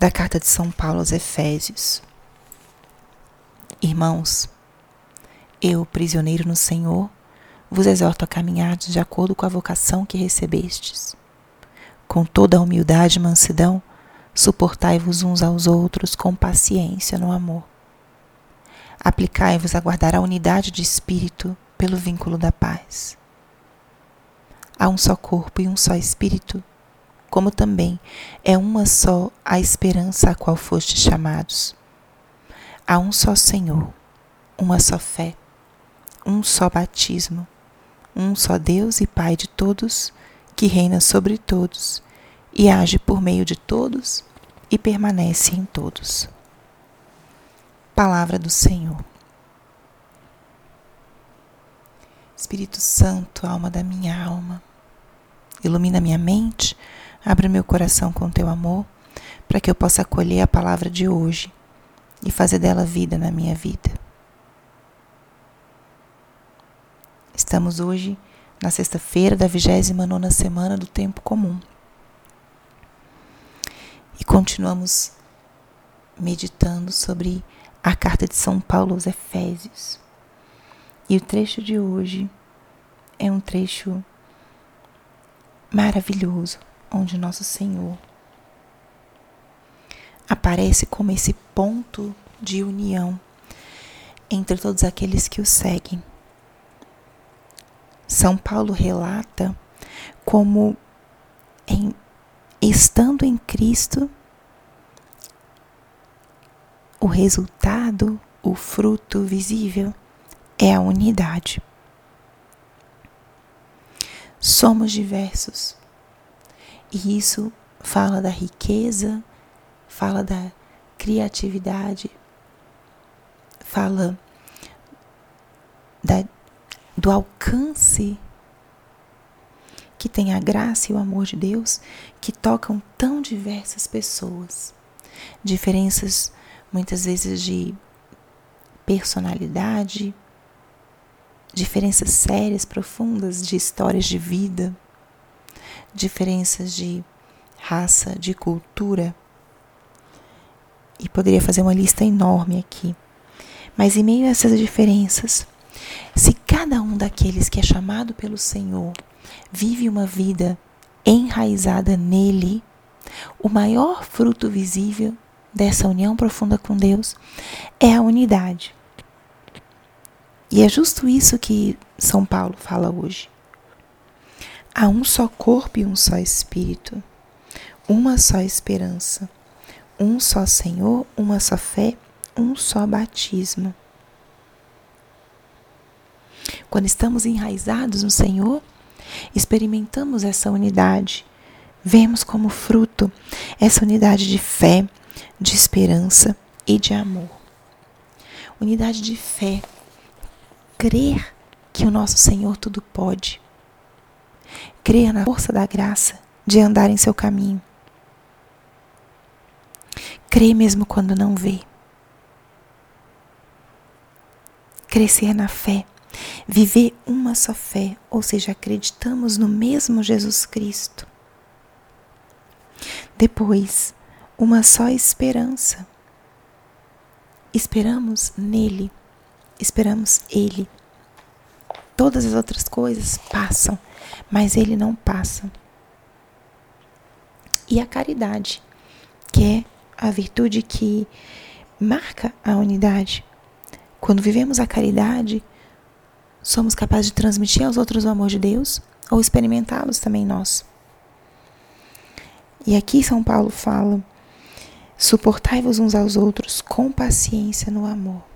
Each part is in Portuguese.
da carta de São Paulo aos Efésios. Irmãos, eu, prisioneiro no Senhor, vos exorto a caminhar de acordo com a vocação que recebestes. Com toda a humildade e mansidão, suportai-vos uns aos outros com paciência no amor. Aplicai-vos a guardar a unidade de espírito pelo vínculo da paz. Há um só corpo e um só espírito, como também é uma só a esperança a qual fostes chamados. Há um só Senhor, uma só fé, um só batismo, um só Deus e Pai de todos, que reina sobre todos e age por meio de todos e permanece em todos. Palavra do Senhor. Espírito Santo, alma da minha alma, ilumina minha mente Abre meu coração com teu amor, para que eu possa acolher a palavra de hoje e fazer dela vida na minha vida. Estamos hoje na sexta-feira da 29 semana do tempo comum. E continuamos meditando sobre a carta de São Paulo aos Efésios. E o trecho de hoje é um trecho maravilhoso onde nosso Senhor aparece como esse ponto de união entre todos aqueles que o seguem. São Paulo relata como em, estando em Cristo o resultado, o fruto visível é a unidade. Somos diversos, e isso fala da riqueza, fala da criatividade, fala da, do alcance que tem a graça e o amor de Deus que tocam tão diversas pessoas. Diferenças muitas vezes de personalidade, diferenças sérias, profundas de histórias de vida diferenças de raça, de cultura. E poderia fazer uma lista enorme aqui. Mas em meio a essas diferenças, se cada um daqueles que é chamado pelo Senhor vive uma vida enraizada nele, o maior fruto visível dessa união profunda com Deus é a unidade. E é justo isso que São Paulo fala hoje. Há um só corpo e um só espírito, uma só esperança, um só Senhor, uma só fé, um só batismo. Quando estamos enraizados no Senhor, experimentamos essa unidade, vemos como fruto essa unidade de fé, de esperança e de amor. Unidade de fé, crer que o nosso Senhor tudo pode crer na força da graça de andar em seu caminho. Crer mesmo quando não vê. Crescer na fé, viver uma só fé, ou seja, acreditamos no mesmo Jesus Cristo. Depois, uma só esperança. Esperamos nele, esperamos ele. Todas as outras coisas passam mas ele não passa. E a caridade, que é a virtude que marca a unidade. Quando vivemos a caridade, somos capazes de transmitir aos outros o amor de Deus ou experimentá-los também nós. E aqui São Paulo fala: suportai-vos uns aos outros com paciência no amor.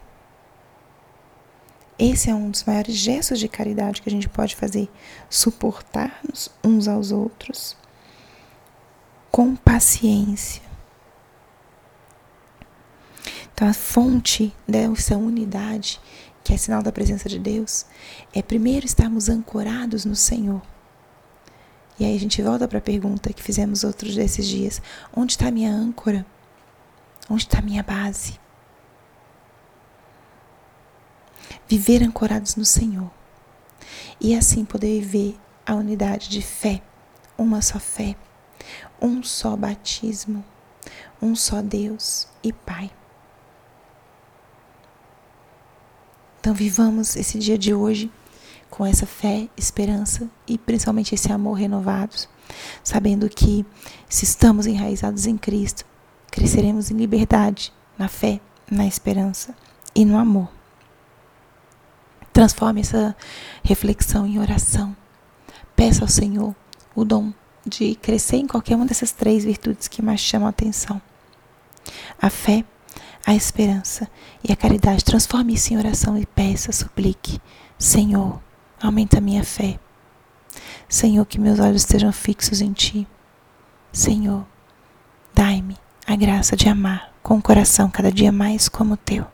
Esse é um dos maiores gestos de caridade que a gente pode fazer, suportar-nos uns aos outros com paciência. Então, a fonte dessa unidade, que é sinal da presença de Deus, é primeiro estarmos ancorados no Senhor. E aí a gente volta para a pergunta que fizemos outros desses dias: onde está minha âncora? Onde está minha base? Viver ancorados no Senhor e assim poder viver a unidade de fé, uma só fé, um só batismo, um só Deus e Pai. Então, vivamos esse dia de hoje com essa fé, esperança e principalmente esse amor renovados, sabendo que se estamos enraizados em Cristo, cresceremos em liberdade, na fé, na esperança e no amor. Transforme essa reflexão em oração. Peça ao Senhor o dom de crescer em qualquer uma dessas três virtudes que mais chamam a atenção. A fé, a esperança e a caridade. Transforme isso em oração e peça, suplique. Senhor, aumenta a minha fé. Senhor, que meus olhos estejam fixos em Ti. Senhor, dai-me a graça de amar com o coração cada dia mais como o Teu.